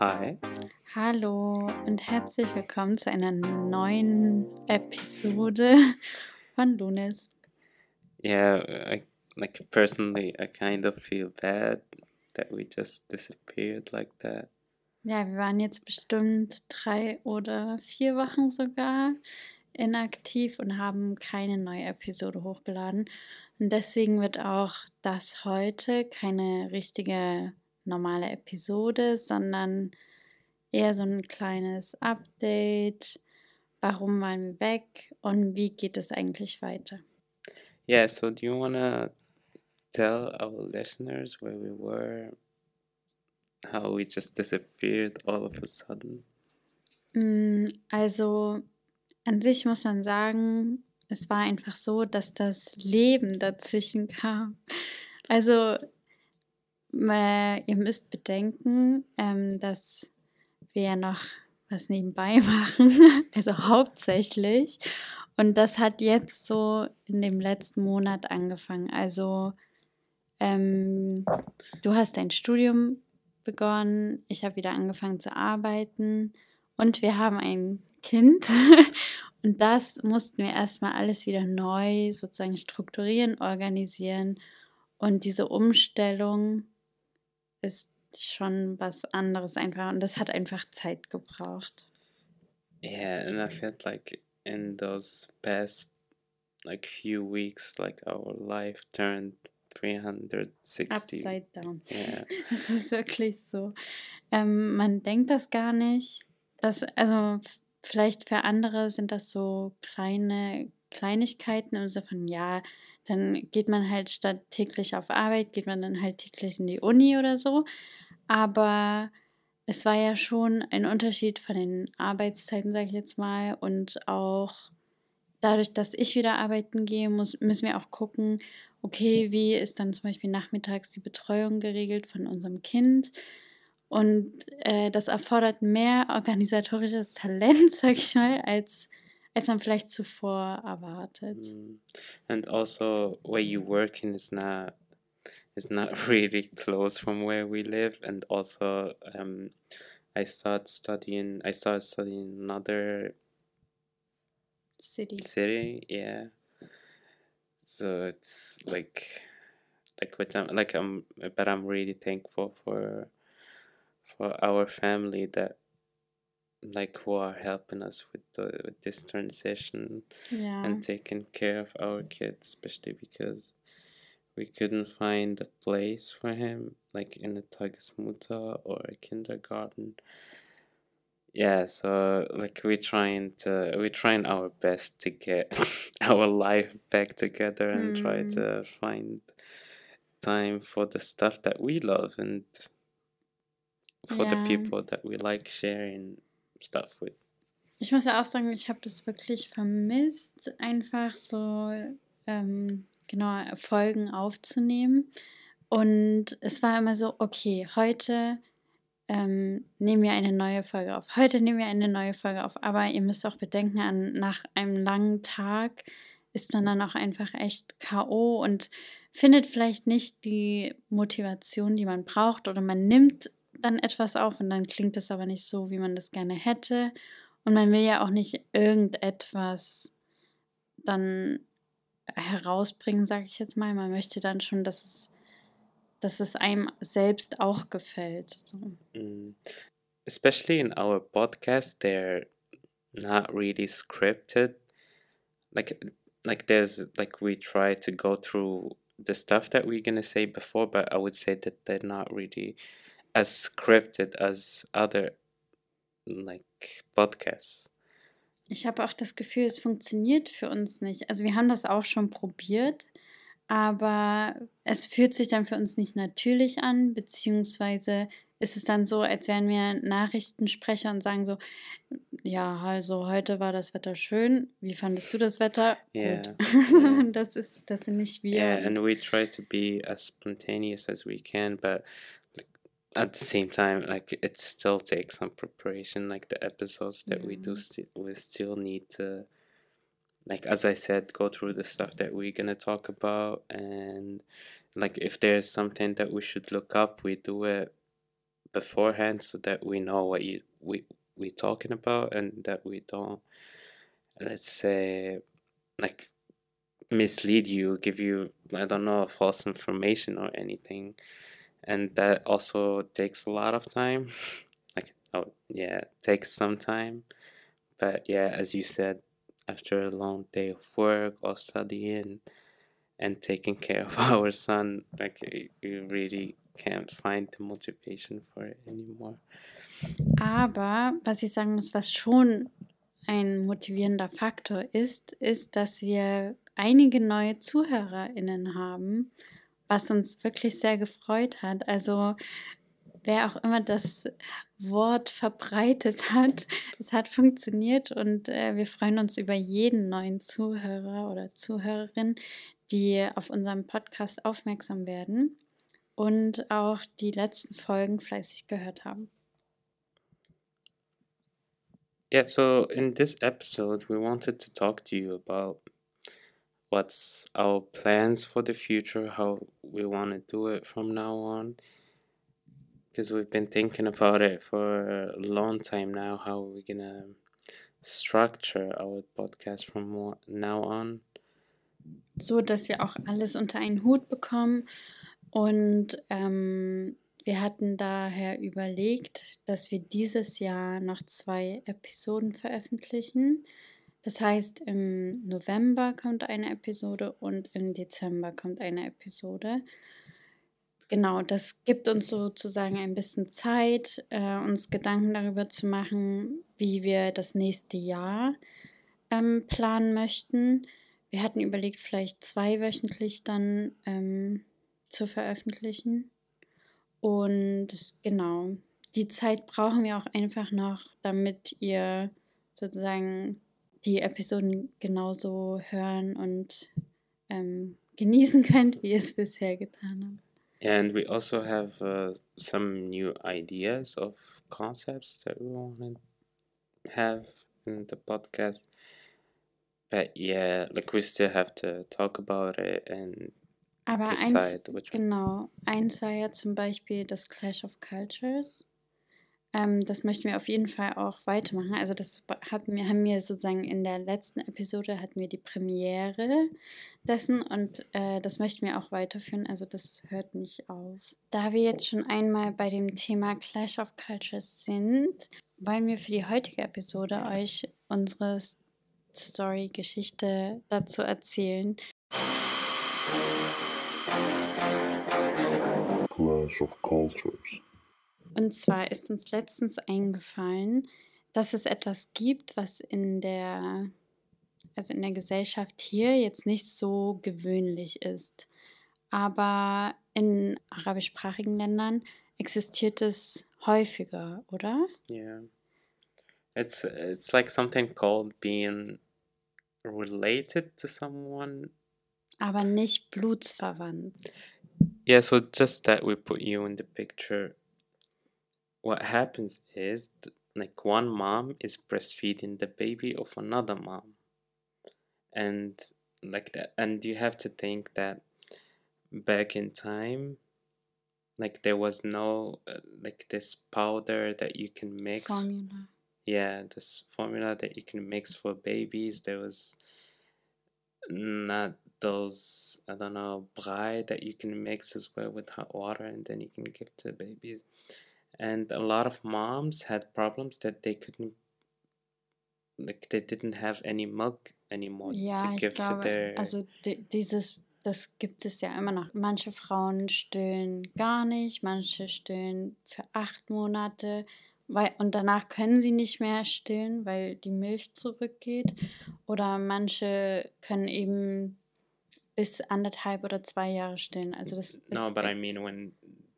Hi. Hallo und herzlich willkommen zu einer neuen Episode von Lunis. Yeah, I like personally, I kind of feel bad that we just disappeared like that. Ja, wir waren jetzt bestimmt drei oder vier Wochen sogar inaktiv und haben keine neue Episode hochgeladen. Und deswegen wird auch das heute keine richtige normale Episode, sondern eher so ein kleines Update. Warum waren wir weg und wie geht es eigentlich weiter? Yeah, so do you want to tell our listeners where we were, how we just disappeared all of a sudden? Mm, Also an sich muss man sagen, es war einfach so, dass das Leben dazwischen kam. Also ihr müsst bedenken, ähm, dass wir ja noch was nebenbei machen, also hauptsächlich. Und das hat jetzt so in dem letzten Monat angefangen. Also ähm, du hast dein Studium begonnen, ich habe wieder angefangen zu arbeiten und wir haben ein Kind. Und das mussten wir erstmal alles wieder neu sozusagen strukturieren, organisieren. Und diese Umstellung ist schon was anderes einfach. Und das hat einfach Zeit gebraucht. Yeah, and I felt like in those past like few weeks, like our life turned 360. Upside down. Yeah. Das ist wirklich so. Ähm, man denkt das gar nicht. Das, also vielleicht für andere sind das so kleine Kleinigkeiten im Sinne von, ja, dann geht man halt statt täglich auf Arbeit, geht man dann halt täglich in die Uni oder so. Aber es war ja schon ein Unterschied von den Arbeitszeiten, sage ich jetzt mal, und auch dadurch, dass ich wieder arbeiten gehe, muss, müssen wir auch gucken, okay, wie ist dann zum Beispiel nachmittags die Betreuung geregelt von unserem Kind. Und äh, das erfordert mehr organisatorisches Talent, sag ich mal, als, als man vielleicht zuvor erwartet. Mm. And also, where you working is not is not really close from where we live. And also, um, I start studying. I started studying in another City. city. Yeah. So it's like, like what I'm like I'm, but I'm really thankful for, for our family that, like, who are helping us with the with this transition Ja. and taking care of our kids, especially because we couldn't find a place for him, like in a Tagesmutter or a kindergarten. Yeah, so like we're trying to we're trying our best to get our life back together and try Mm. to find time for the stuff that we love and for the people that we like sharing stuff with. Ich muss ja auch sagen, ich habe das wirklich vermisst, einfach so ähm, genau Folgen aufzunehmen. Und es war immer so, okay, heute ähm, nehmen wir eine neue Folge auf. Heute nehmen wir eine neue Folge auf. Aber ihr müsst auch bedenken, an, nach einem langen Tag ist man dann auch einfach echt K.O. und findet vielleicht nicht die Motivation, die man braucht. Oder man nimmt dann etwas auf und dann klingt es aber nicht so, wie man das gerne hätte. Und man will ja auch nicht irgendetwas dann herausbringen, sage ich jetzt mal. Man möchte dann schon, dass es, dass es einem selbst auch gefällt. So. Mm. Especially in our podcast, they're not really scripted. Like, like there's like we try to go through the stuff that we're gonna say before, but I would say that they're not really as scripted as other like podcasts. Ich habe auch das Gefühl, es funktioniert für uns nicht. Also wir haben das auch schon probiert, aber es fühlt sich dann für uns nicht natürlich an, beziehungsweise ist es dann so, als wären wir Nachrichtensprecher und sagen so, ja, also heute war das Wetter schön. Wie fandest du das Wetter? Yeah, Gut. yeah. das ist, das sind nicht wir. Yeah, and we try to be as spontaneous as we can, but at the same time, like it still takes some preparation. Like the episodes that we do, sti- we still need to, like as I said, go through the stuff that we're gonna talk about, and like if there's something that we should look up, we do it beforehand so that we know what you we we talking about and that we don't let's say like mislead you give you i don't know false information or anything and that also takes a lot of time. Like oh yeah takes some time. But yeah as you said after a long day of work or studying and taking care of our son like you really can't find the motivation for it anymore. Aber was ich sagen muss, was schon ein motivierender Faktor ist, ist, dass wir einige neue ZuhörerInnen haben, was uns wirklich sehr gefreut hat. Also wer auch immer das Wort verbreitet hat, es hat funktioniert und äh, wir freuen uns über jeden neuen Zuhörer oder Zuhörerin, die auf unserem Podcast aufmerksam werden und auch die letzten Folgen fleißig gehört haben. Yeah, so in this episode, we wanted to talk to you about what's our plans for the future, how we want to do it from now on. Because we've been thinking about it for a long time now, how we're gonna structure our podcast from now on. So, dass wir auch alles unter einen Hut bekommen und ähm, Wir hatten daher überlegt, dass wir dieses Jahr noch zwei Episoden veröffentlichen. Das heißt, im November kommt eine Episode und im Dezember kommt eine Episode. Genau, das gibt uns sozusagen ein bisschen Zeit, äh, uns Gedanken darüber zu machen, wie wir das nächste Jahr ähm, planen möchten. Wir hatten überlegt, vielleicht zweiwöchentlich dann ähm, zu veröffentlichen. Und genau, die Zeit brauchen wir auch einfach noch, damit ihr sozusagen die Episoden genauso hören und ähm, genießen könnt, wie ihr es bisher getan habt. And we also have uh, some new ideas of concepts that we want to have in the podcast. But yeah, like we still have to talk about it and Aber eins, genau, eins war ja zum Beispiel das Clash of Cultures. Ähm, das möchten wir auf jeden Fall auch weitermachen. Also das haben wir, haben wir sozusagen in der letzten Episode hatten wir die Premiere dessen und äh, das möchten wir auch weiterführen. Also das hört nicht auf. Da wir jetzt schon einmal bei dem Thema Clash of Cultures sind, wollen wir für die heutige Episode euch unsere Story-Geschichte dazu erzählen. Clash of Cultures. Und zwar ist uns letztens eingefallen, dass es etwas gibt, was in der, also in der Gesellschaft hier jetzt nicht so gewöhnlich ist. Aber in arabischsprachigen Ländern existiert es häufiger, oder? Yeah. It's it's like something called being related to someone. Aber nicht blutsverwandt. Yeah, so just that we put you in the picture. What happens is like one mom is breastfeeding the baby of another mom. And like that and you have to think that back in time like there was no uh, like this powder that you can mix formula yeah this formula that you can mix for babies there was not those I don't know brei that you can mix as well with hot water and then you can give to babies. And a lot of moms had problems that they couldn't like they didn't have any milk anymore ja, to give glaube, to their also dieses das gibt es ja immer noch. Manche Frauen stillen gar nicht, manche stillen für acht Monate, weil, und danach können sie nicht mehr stillen, weil die Milch zurückgeht. Oder manche können eben bis anderthalb oder zwei Jahre stillen. Also das no, but I mean when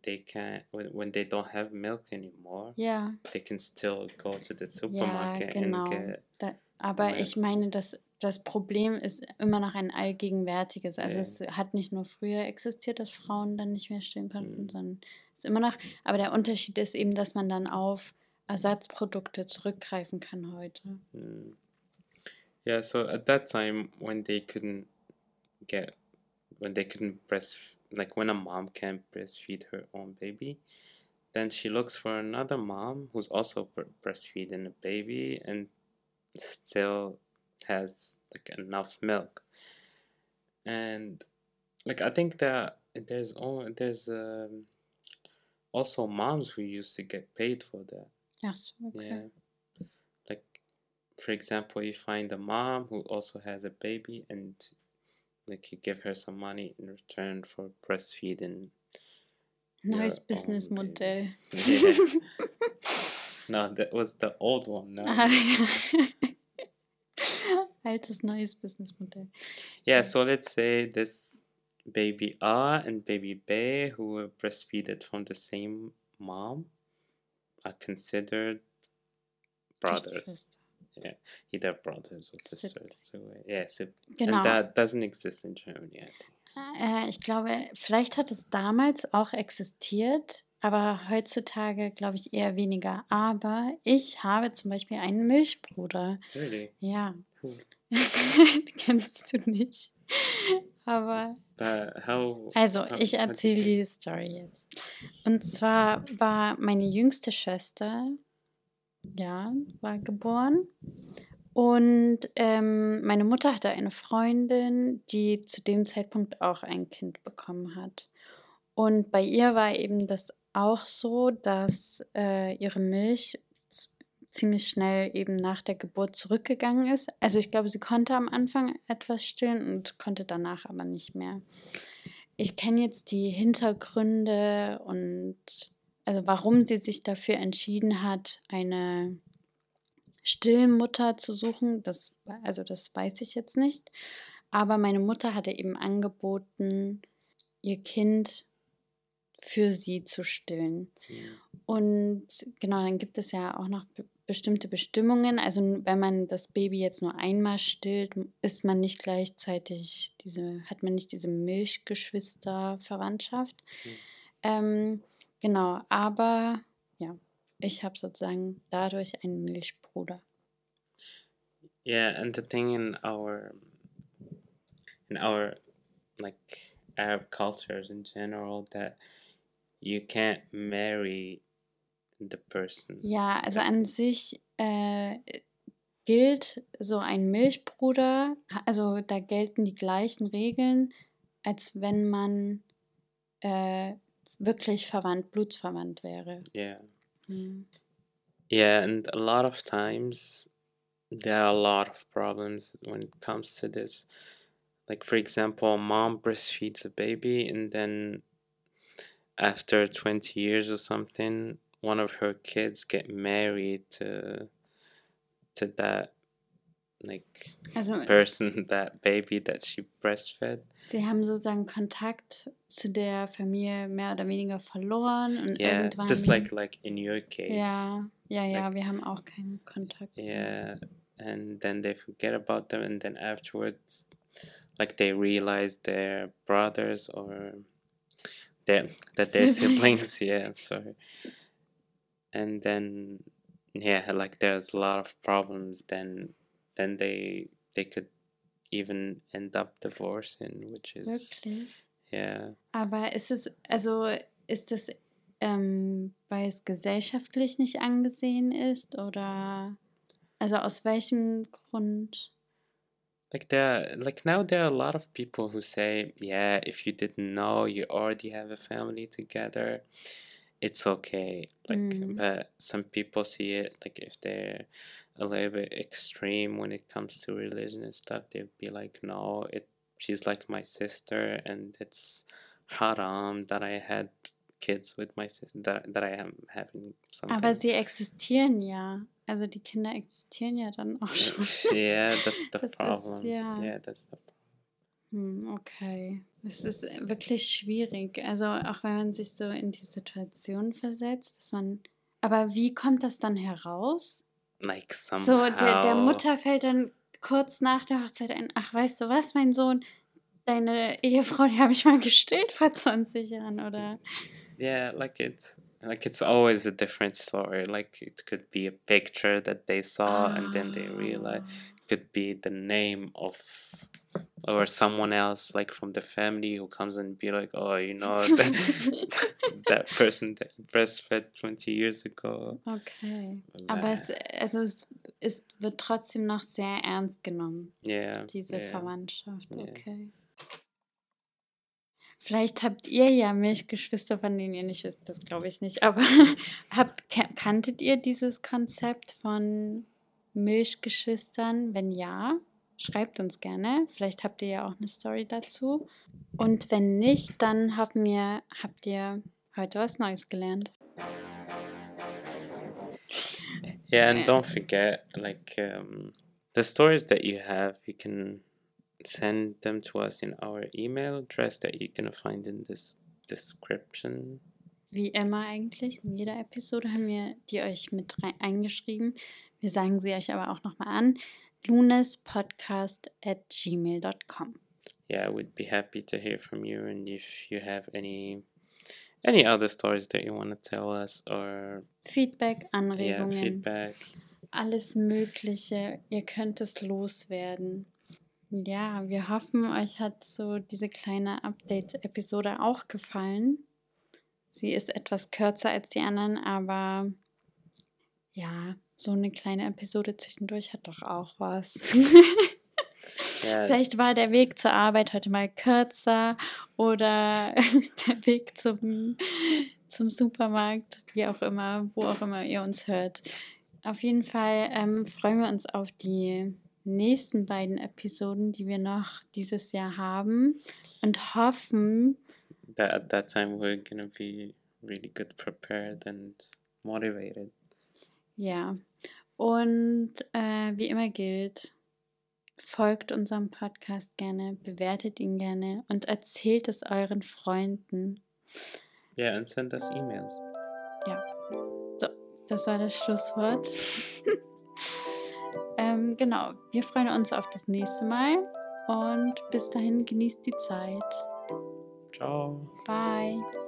they can when, when they don't have milk anymore, yeah. they can still go to the supermarket ja, genau. and get. Da, aber milk. ich meine, dass das Problem ist immer noch ein allgegenwärtiges. Also yeah. es hat nicht nur früher existiert, dass Frauen dann nicht mehr stillen konnten, mm. sondern es ist immer noch. Aber der Unterschied ist eben, dass man dann auf Ersatzprodukte zurückgreifen kann heute. Mm. Yeah, so at that time when they couldn't get when they couldn't breast like when a mom can't breastfeed her own baby then she looks for another mom who's also breastfeeding a baby and still has like enough milk. And like i think that there's only there's um, also moms who used to get paid for that. So, okay. yeah. Like for example you find a mom who also has a baby and like you give her some money in return for breastfeeding own Businessmodell. yeah no that was the old one no Ah. Altes neues Businessmodell. Yeah, so let's say this baby A and baby B who were breastfeeded from the same mom are considered brothers. Geschwister. Either brothers or sisters. So, yeah, so, Genau. and that doesn't exist in Germany, I think. Äh, ich glaube, vielleicht hat es damals auch existiert, aber heutzutage glaube ich eher weniger. Aber ich habe zum Beispiel einen Milchbruder. Really? Ja, Who? kennst du nicht. Aber But how? Also, how- ich erzähle you- die Story jetzt. Und zwar war meine jüngste Schwester, ja, war geboren. Und ähm, meine Mutter hatte eine Freundin, die zu dem Zeitpunkt auch ein Kind bekommen hat. Und bei ihr war eben das auch so, dass äh, ihre Milch ziemlich schnell eben nach der Geburt zurückgegangen ist. Also ich glaube, sie konnte am Anfang etwas stillen und konnte danach aber nicht mehr. Ich kenne jetzt die Hintergründe und also warum sie sich dafür entschieden hat, eine Stillmutter zu suchen, das, also das weiß ich jetzt nicht. Aber meine Mutter hatte eben angeboten, ihr Kind für sie zu stillen. Mm, Und genau, dann gibt es ja auch noch be bestimmte Bestimmungen. Also wenn man das Baby jetzt nur einmal stillt, ist man nicht gleichzeitig diese, hat man nicht diese Milchgeschwister-Verwandtschaft. Mhm. Ähm, genau, aber ja, ich habe sozusagen dadurch einen Milchbruder. Yeah, and the thing in our in our like Arab cultures in general that you can't marry the person. Ja, also an sich äh, gilt so ein Milchbruder, also da gelten die gleichen Regeln, als wenn man äh, wirklich verwandt, blutsverwandt wäre. Yeah. Mhm. Yeah, and a lot of times there are a lot of problems when it comes to this. Like for example, mom breastfeeds a baby and then after 20 years or something, one of her kids get married to to that like Also person, that baby that she breastfed. sie haben sozusagen Kontakt zu der Familie mehr oder weniger verloren und Yeah, irgendwann. just like like in your case. ja, ja, ja, like- wir haben auch keinen Kontakt. Yeah, and then they forget about them, and then afterwards, like they realize they're brothers or they're, that they're Siblings. siblings. Yeah, sorry. And then, yeah, like there's a lot of problems. Then, then they they could even end up divorcing, which is Wirklich? yeah. Aber ist es, also ist es, ähm, weil es gesellschaftlich nicht angesehen ist oder also aus welchem Grund? Like there, like now there are a lot of people who say, yeah, if you didn't know, you already have a family together, it's okay. Like, Mm. but some people see it like if they're a little bit extreme when it comes to religion and stuff, they'd be like, no, it she's like my sister, and it's haram that I had kids with my sister that that I am having something. Aber sie existieren ja. Also die Kinder existieren ja dann auch schon. yeah, that's the Das ist, problem. ja. yeah, that's the problem. Hm, okay. Es ist wirklich schwierig. Also auch wenn man sich so in die Situation versetzt, dass man. Aber wie kommt das dann heraus? Like somehow. So, der, der Mutter fällt dann kurz nach der Hochzeit ein, ach, weißt du was, mein Sohn, deine Ehefrau, die habe ich mal gestillt vor 20 Jahren, oder? Yeah, like it's like it's always a different story. Like it could be a picture that they saw and then they realize Ah. could be the name of or someone else like from the family who comes and be like oh you know that, that person that breastfed 20 years ago Okay. Aber es, also es, es wird trotzdem noch sehr ernst genommen, yeah diese yeah. Verwandtschaft. Okay. Vielleicht habt ihr ja Milchgeschwister, von denen ihr nicht wisst, das glaube ich nicht, aber habt, ka- kanntet ihr dieses Konzept von Milchgeschwistern? Wenn ja, schreibt uns gerne. Vielleicht habt ihr ja auch eine Story dazu. Und wenn nicht, dann haben wir, habt ihr heute was Neues gelernt. Yeah, and don't forget, like um, the stories that you have, you can send them to us in our email address that you're gonna find in this description. Wie immer eigentlich, in jeder Episode haben wir die euch mit rein eingeschrieben. Wir sagen sie euch aber auch nochmal an. Lunespodcast at gmail.com. Yeah, we'd be happy to hear from you, and if you have any any other stories that you want to tell us or Feedback, yeah, Anregungen, feedback, alles Mögliche. Ihr könnt es loswerden. Ja, wir hoffen, euch hat so diese kleine Update-Episode auch gefallen. Sie ist etwas kürzer als die anderen, aber ja, so eine kleine Episode zwischendurch hat doch auch was. yeah, Vielleicht war der Weg zur Arbeit heute mal kürzer oder der Weg zum, zum Supermarkt, wie auch immer, wo auch immer ihr uns hört. Auf jeden Fall ähm, freuen wir uns auf die nächsten beiden Episoden, die wir noch dieses Jahr haben und hoffen, that at that time we're gonna be really good prepared and motivated. Ja. Und äh, wie immer gilt, folgt unserem Podcast gerne, bewertet ihn gerne und erzählt es euren Freunden. Yeah, and send us emails. So, das war das Schlusswort. ähm, genau, wir freuen uns auf das nächste Mal und bis dahin genießt die Zeit. Ciao. Bye.